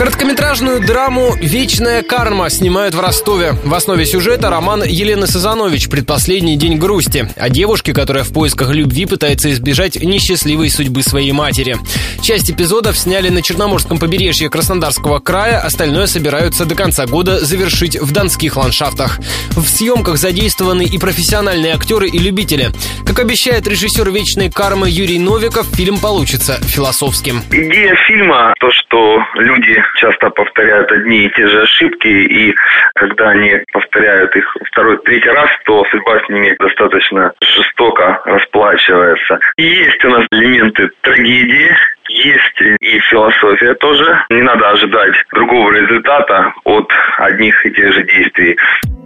Короткометражную драму «Вечная карма» снимают в Ростове. В основе сюжета роман Елены Сазанович «Предпоследний день грусти» о девушке, которая в поисках любви пытается избежать несчастливой судьбы своей матери. Часть эпизодов сняли на Черноморском побережье Краснодарского края, остальное собираются до конца года завершить в донских ландшафтах. В съемках задействованы и профессиональные актеры, и любители. Как обещает режиссер «Вечной кармы» Юрий Новиков, фильм получится философским. Идея фильма то, что люди часто повторяют одни и те же ошибки, и когда они повторяют их второй, третий раз, то судьба с ними достаточно жестоко расплачивается. И есть у нас элементы трагедии, есть и философия тоже. Не надо ожидать другого результата от одних и тех же действий.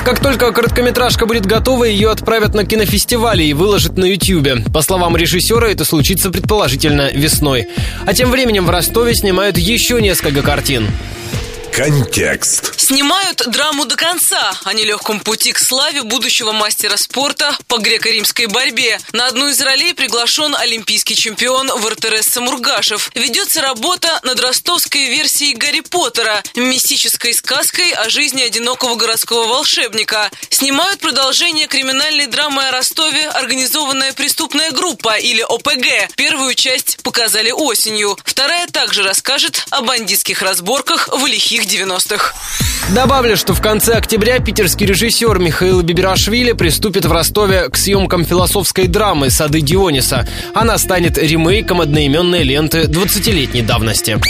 Как только короткометражка будет готова, ее отправят на кинофестивали и выложат на Ютьюбе. По словам режиссера, это случится предположительно весной. А тем временем в Ростове снимают еще несколько картин. Контекст. Снимают драму до конца о нелегком пути к славе будущего мастера спорта по греко-римской борьбе. На одну из ролей приглашен олимпийский чемпион Вартерес Самургашев. Ведется работа над ростовской версией Гарри Поттера, мистической сказкой о жизни одинокого городского волшебника. Снимают продолжение криминальной драмы о Ростове «Организованная преступная группа» или ОПГ. Первую часть показали осенью. Вторая также расскажет о бандитских разборках в лихих 90-х. Добавлю, что в конце октября питерский режиссер Михаил Бибирашвили приступит в Ростове к съемкам философской драмы «Сады Диониса». Она станет ремейком одноименной ленты 20-летней давности.